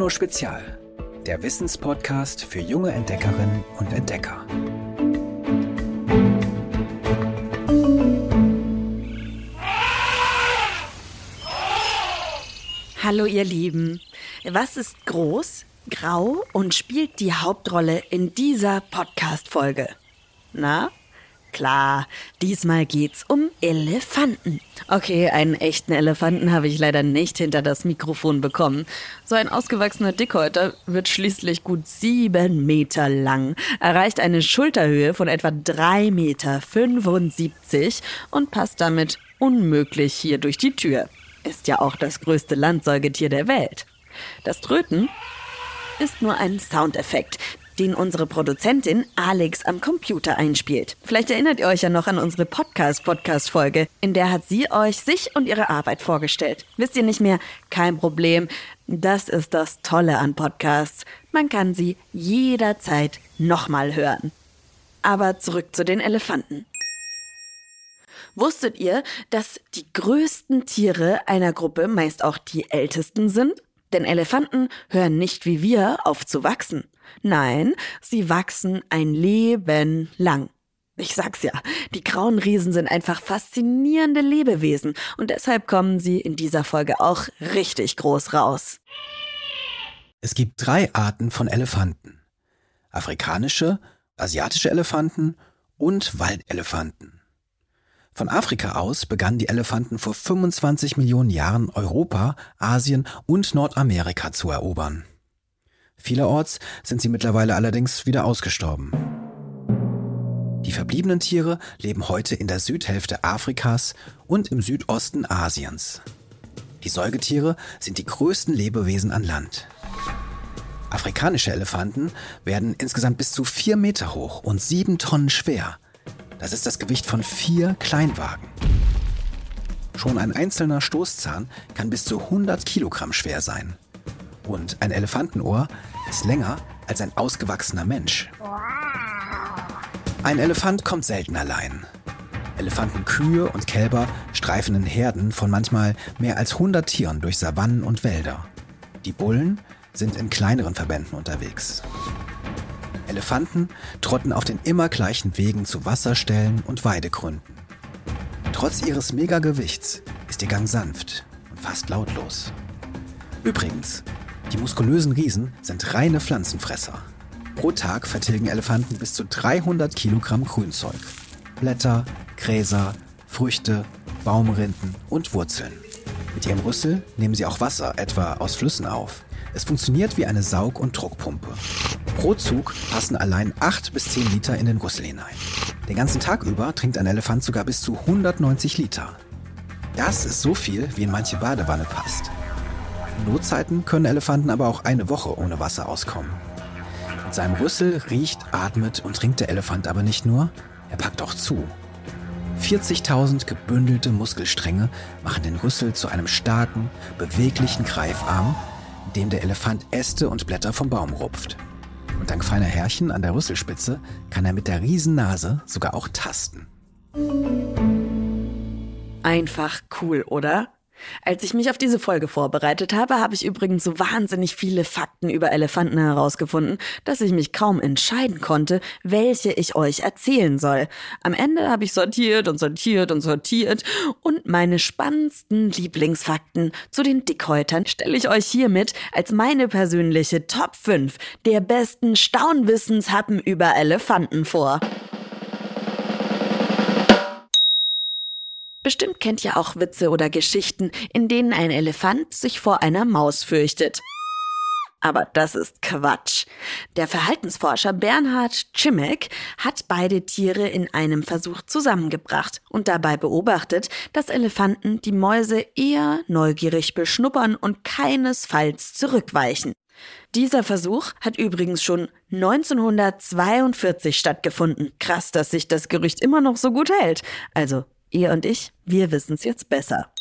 Bruno Spezial, der Wissenspodcast für junge Entdeckerinnen und Entdecker. Hallo ihr Lieben. Was ist groß, grau und spielt die Hauptrolle in dieser Podcast-Folge? Na? Klar, diesmal geht's um Elefanten. Okay, einen echten Elefanten habe ich leider nicht hinter das Mikrofon bekommen. So ein ausgewachsener Dickhäuter wird schließlich gut sieben Meter lang, erreicht eine Schulterhöhe von etwa drei Meter 75 und passt damit unmöglich hier durch die Tür. Ist ja auch das größte Landsäugetier der Welt. Das Tröten ist nur ein Soundeffekt, den unsere Produzentin Alex am Computer einspielt. Vielleicht erinnert ihr euch ja noch an unsere Podcast-Podcast-Folge, in der hat sie euch sich und ihre Arbeit vorgestellt. Wisst ihr nicht mehr? Kein Problem. Das ist das Tolle an Podcasts. Man kann sie jederzeit nochmal hören. Aber zurück zu den Elefanten. Wusstet ihr, dass die größten Tiere einer Gruppe meist auch die ältesten sind? Denn Elefanten hören nicht wie wir auf zu wachsen. Nein, sie wachsen ein Leben lang. Ich sag's ja, die grauen Riesen sind einfach faszinierende Lebewesen und deshalb kommen sie in dieser Folge auch richtig groß raus. Es gibt drei Arten von Elefanten. Afrikanische, asiatische Elefanten und Waldelefanten. Von Afrika aus begannen die Elefanten vor 25 Millionen Jahren Europa, Asien und Nordamerika zu erobern. Vielerorts sind sie mittlerweile allerdings wieder ausgestorben. Die verbliebenen Tiere leben heute in der Südhälfte Afrikas und im Südosten Asiens. Die Säugetiere sind die größten Lebewesen an Land. Afrikanische Elefanten werden insgesamt bis zu vier Meter hoch und sieben Tonnen schwer. Das ist das Gewicht von vier Kleinwagen. Schon ein einzelner Stoßzahn kann bis zu 100 Kilogramm schwer sein. Und ein Elefantenohr ist länger als ein ausgewachsener Mensch. Ein Elefant kommt selten allein. Elefantenkühe und Kälber streifen in Herden von manchmal mehr als 100 Tieren durch Savannen und Wälder. Die Bullen sind in kleineren Verbänden unterwegs. Elefanten trotten auf den immer gleichen Wegen zu Wasserstellen und Weidegründen. Trotz ihres Megagewichts ist ihr Gang sanft und fast lautlos. Übrigens, die muskulösen Riesen sind reine Pflanzenfresser. Pro Tag vertilgen Elefanten bis zu 300 Kilogramm Grünzeug. Blätter, Gräser, Früchte, Baumrinden und Wurzeln. Mit ihrem Rüssel nehmen sie auch Wasser, etwa aus Flüssen auf. Es funktioniert wie eine Saug- und Druckpumpe. Pro Zug passen allein 8 bis 10 Liter in den Rüssel hinein. Den ganzen Tag über trinkt ein Elefant sogar bis zu 190 Liter. Das ist so viel, wie in manche Badewanne passt. Notzeiten können Elefanten aber auch eine Woche ohne Wasser auskommen. Mit seinem Rüssel riecht, atmet und trinkt der Elefant aber nicht nur, er packt auch zu. 40.000 gebündelte Muskelstränge machen den Rüssel zu einem starken, beweglichen Greifarm, in dem der Elefant Äste und Blätter vom Baum rupft. Und dank feiner Härchen an der Rüsselspitze kann er mit der Riesennase sogar auch tasten. Einfach cool, oder? Als ich mich auf diese Folge vorbereitet habe, habe ich übrigens so wahnsinnig viele Fakten über Elefanten herausgefunden, dass ich mich kaum entscheiden konnte, welche ich euch erzählen soll. Am Ende habe ich sortiert und sortiert und sortiert und meine spannendsten Lieblingsfakten zu den Dickhäutern stelle ich euch hiermit als meine persönliche Top 5 der besten Staunwissenshappen über Elefanten vor. Bestimmt kennt ihr auch Witze oder Geschichten, in denen ein Elefant sich vor einer Maus fürchtet. Aber das ist Quatsch. Der Verhaltensforscher Bernhard Chimek hat beide Tiere in einem Versuch zusammengebracht und dabei beobachtet, dass Elefanten die Mäuse eher neugierig beschnuppern und keinesfalls zurückweichen. Dieser Versuch hat übrigens schon 1942 stattgefunden. Krass, dass sich das Gerücht immer noch so gut hält. Also Ihr und ich, wir wissen es jetzt besser.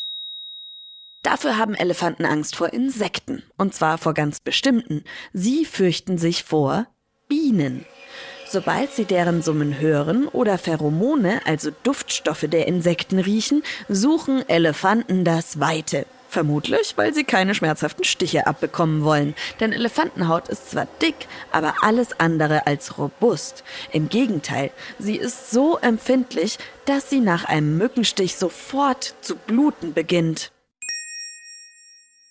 Dafür haben Elefanten Angst vor Insekten, und zwar vor ganz bestimmten. Sie fürchten sich vor Bienen. Sobald sie deren Summen hören oder Pheromone, also Duftstoffe der Insekten riechen, suchen Elefanten das Weite. Vermutlich, weil sie keine schmerzhaften Stiche abbekommen wollen. Denn Elefantenhaut ist zwar dick, aber alles andere als robust. Im Gegenteil, sie ist so empfindlich, dass sie nach einem Mückenstich sofort zu bluten beginnt.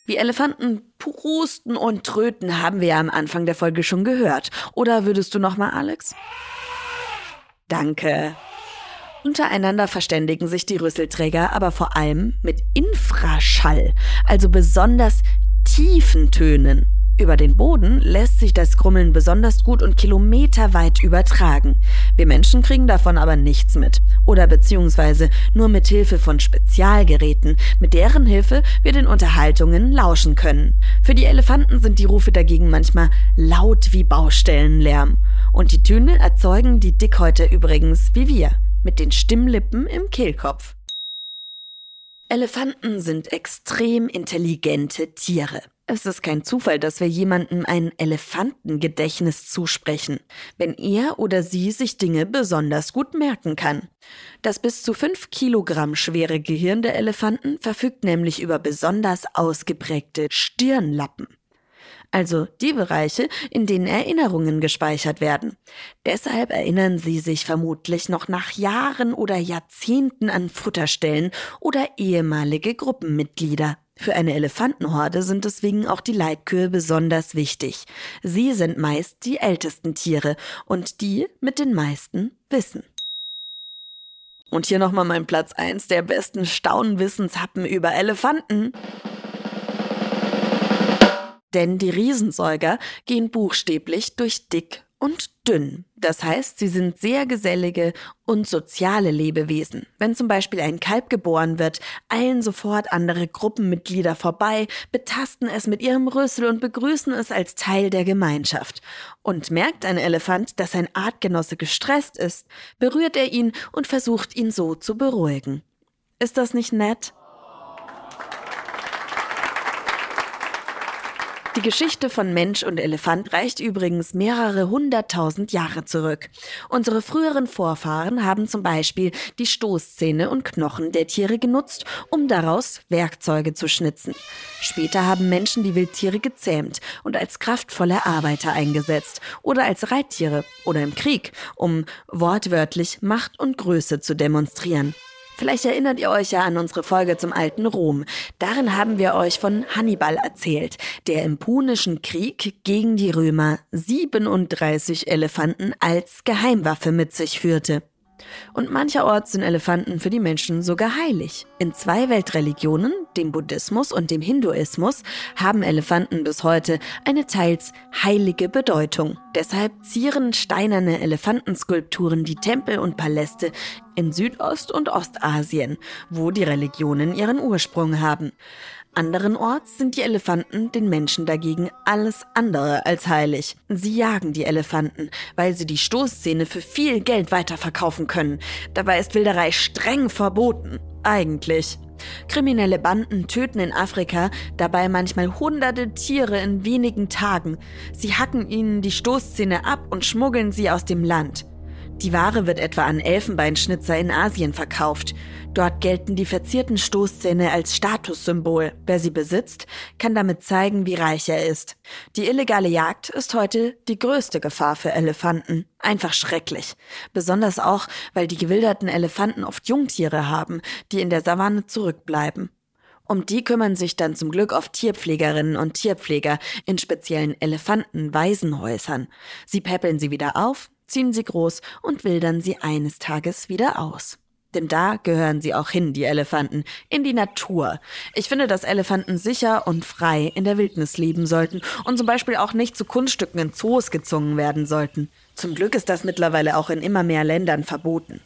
Wie Elefanten pusten und tröten haben wir ja am Anfang der Folge schon gehört. Oder würdest du noch mal, Alex? Danke. Untereinander verständigen sich die Rüsselträger aber vor allem mit Infraschall, also besonders tiefen Tönen. Über den Boden lässt sich das Grummeln besonders gut und kilometerweit übertragen. Wir Menschen kriegen davon aber nichts mit. Oder beziehungsweise nur mit Hilfe von Spezialgeräten, mit deren Hilfe wir den Unterhaltungen lauschen können. Für die Elefanten sind die Rufe dagegen manchmal laut wie Baustellenlärm. Und die Töne erzeugen die Dickhäute übrigens wie wir mit den Stimmlippen im Kehlkopf. Elefanten sind extrem intelligente Tiere. Es ist kein Zufall, dass wir jemandem ein Elefantengedächtnis zusprechen, wenn er oder sie sich Dinge besonders gut merken kann. Das bis zu fünf Kilogramm schwere Gehirn der Elefanten verfügt nämlich über besonders ausgeprägte Stirnlappen also die Bereiche, in denen Erinnerungen gespeichert werden. Deshalb erinnern sie sich vermutlich noch nach Jahren oder Jahrzehnten an Futterstellen oder ehemalige Gruppenmitglieder. Für eine Elefantenhorde sind deswegen auch die Leitkühe besonders wichtig. Sie sind meist die ältesten Tiere und die mit den meisten Wissen. Und hier nochmal mein Platz eins der besten Staunwissenshappen über Elefanten. Denn die Riesensäuger gehen buchstäblich durch dick und dünn. Das heißt, sie sind sehr gesellige und soziale Lebewesen. Wenn zum Beispiel ein Kalb geboren wird, eilen sofort andere Gruppenmitglieder vorbei, betasten es mit ihrem Rüssel und begrüßen es als Teil der Gemeinschaft. Und merkt ein Elefant, dass sein Artgenosse gestresst ist, berührt er ihn und versucht ihn so zu beruhigen. Ist das nicht nett? Die Geschichte von Mensch und Elefant reicht übrigens mehrere hunderttausend Jahre zurück. Unsere früheren Vorfahren haben zum Beispiel die Stoßzähne und Knochen der Tiere genutzt, um daraus Werkzeuge zu schnitzen. Später haben Menschen die Wildtiere gezähmt und als kraftvolle Arbeiter eingesetzt oder als Reittiere oder im Krieg, um wortwörtlich Macht und Größe zu demonstrieren. Vielleicht erinnert ihr euch ja an unsere Folge zum alten Rom. Darin haben wir euch von Hannibal erzählt, der im Punischen Krieg gegen die Römer 37 Elefanten als Geheimwaffe mit sich führte. Und mancherorts sind Elefanten für die Menschen sogar heilig. In zwei Weltreligionen, dem Buddhismus und dem Hinduismus, haben Elefanten bis heute eine teils heilige Bedeutung. Deshalb zieren steinerne Elefantenskulpturen die Tempel und Paläste in Südost- und Ostasien, wo die Religionen ihren Ursprung haben. Anderenorts sind die Elefanten den Menschen dagegen alles andere als heilig. Sie jagen die Elefanten, weil sie die Stoßzähne für viel Geld weiterverkaufen können. Dabei ist Wilderei streng verboten. Eigentlich. Kriminelle Banden töten in Afrika dabei manchmal hunderte Tiere in wenigen Tagen. Sie hacken ihnen die Stoßzähne ab und schmuggeln sie aus dem Land. Die Ware wird etwa an Elfenbeinschnitzer in Asien verkauft. Dort gelten die verzierten Stoßzähne als Statussymbol. Wer sie besitzt, kann damit zeigen, wie reich er ist. Die illegale Jagd ist heute die größte Gefahr für Elefanten. Einfach schrecklich. Besonders auch, weil die gewilderten Elefanten oft Jungtiere haben, die in der Savanne zurückbleiben. Um die kümmern sich dann zum Glück oft Tierpflegerinnen und Tierpfleger in speziellen Elefantenwaisenhäusern. Sie peppeln sie wieder auf, ziehen sie groß und wildern sie eines Tages wieder aus. Denn da gehören sie auch hin, die Elefanten, in die Natur. Ich finde, dass Elefanten sicher und frei in der Wildnis leben sollten und zum Beispiel auch nicht zu Kunststücken in Zoos gezwungen werden sollten. Zum Glück ist das mittlerweile auch in immer mehr Ländern verboten.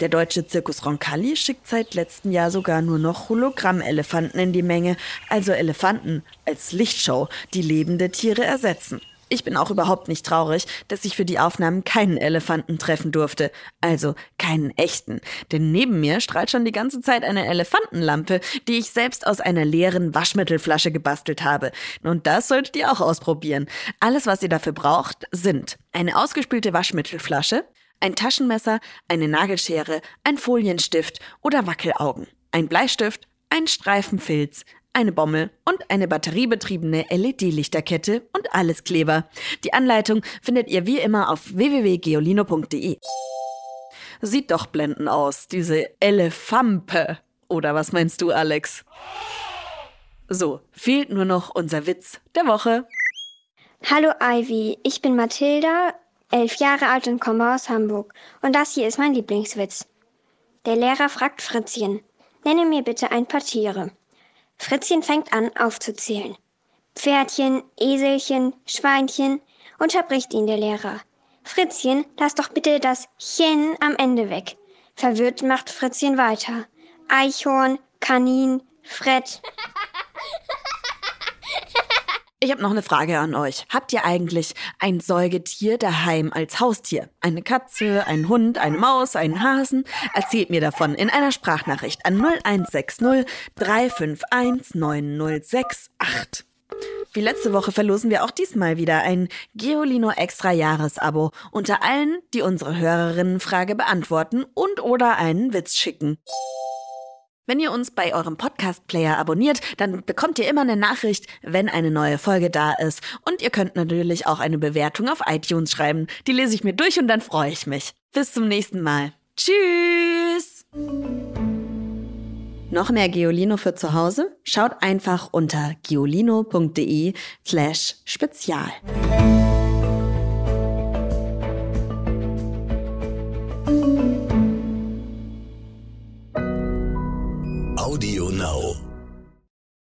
Der deutsche Zirkus Roncalli schickt seit letztem Jahr sogar nur noch Hologrammelefanten in die Menge, also Elefanten als Lichtshow, die lebende Tiere ersetzen. Ich bin auch überhaupt nicht traurig, dass ich für die Aufnahmen keinen Elefanten treffen durfte. Also keinen echten. Denn neben mir strahlt schon die ganze Zeit eine Elefantenlampe, die ich selbst aus einer leeren Waschmittelflasche gebastelt habe. Und das solltet ihr auch ausprobieren. Alles, was ihr dafür braucht, sind eine ausgespülte Waschmittelflasche, ein Taschenmesser, eine Nagelschere, ein Folienstift oder Wackelaugen, ein Bleistift, ein Streifen Filz, eine Bommel und eine batteriebetriebene LED-Lichterkette und alles Kleber. Die Anleitung findet ihr wie immer auf www.geolino.de. Sieht doch blendend aus, diese Elefampe. Oder was meinst du, Alex? So, fehlt nur noch unser Witz der Woche. Hallo Ivy, ich bin Mathilda, elf Jahre alt und komme aus Hamburg. Und das hier ist mein Lieblingswitz. Der Lehrer fragt Fritzchen, nenne mir bitte ein paar Tiere. Fritzchen fängt an aufzuzählen. Pferdchen, Eselchen, Schweinchen, unterbricht ihn der Lehrer. Fritzchen, lass doch bitte das Chen am Ende weg. Verwirrt macht Fritzchen weiter. Eichhorn, Kanin, Fred. Ich habe noch eine Frage an euch. Habt ihr eigentlich ein Säugetier daheim als Haustier? Eine Katze, einen Hund, eine Maus, einen Hasen? Erzählt mir davon in einer Sprachnachricht an 0160 351 9068. Wie letzte Woche verlosen wir auch diesmal wieder ein Geolino Extra Jahresabo unter allen, die unsere Hörerinnenfrage beantworten und oder einen Witz schicken. Wenn ihr uns bei eurem Podcast-Player abonniert, dann bekommt ihr immer eine Nachricht, wenn eine neue Folge da ist. Und ihr könnt natürlich auch eine Bewertung auf iTunes schreiben. Die lese ich mir durch und dann freue ich mich. Bis zum nächsten Mal. Tschüss! Noch mehr Geolino für zu Hause? Schaut einfach unter geolino.de slash spezial.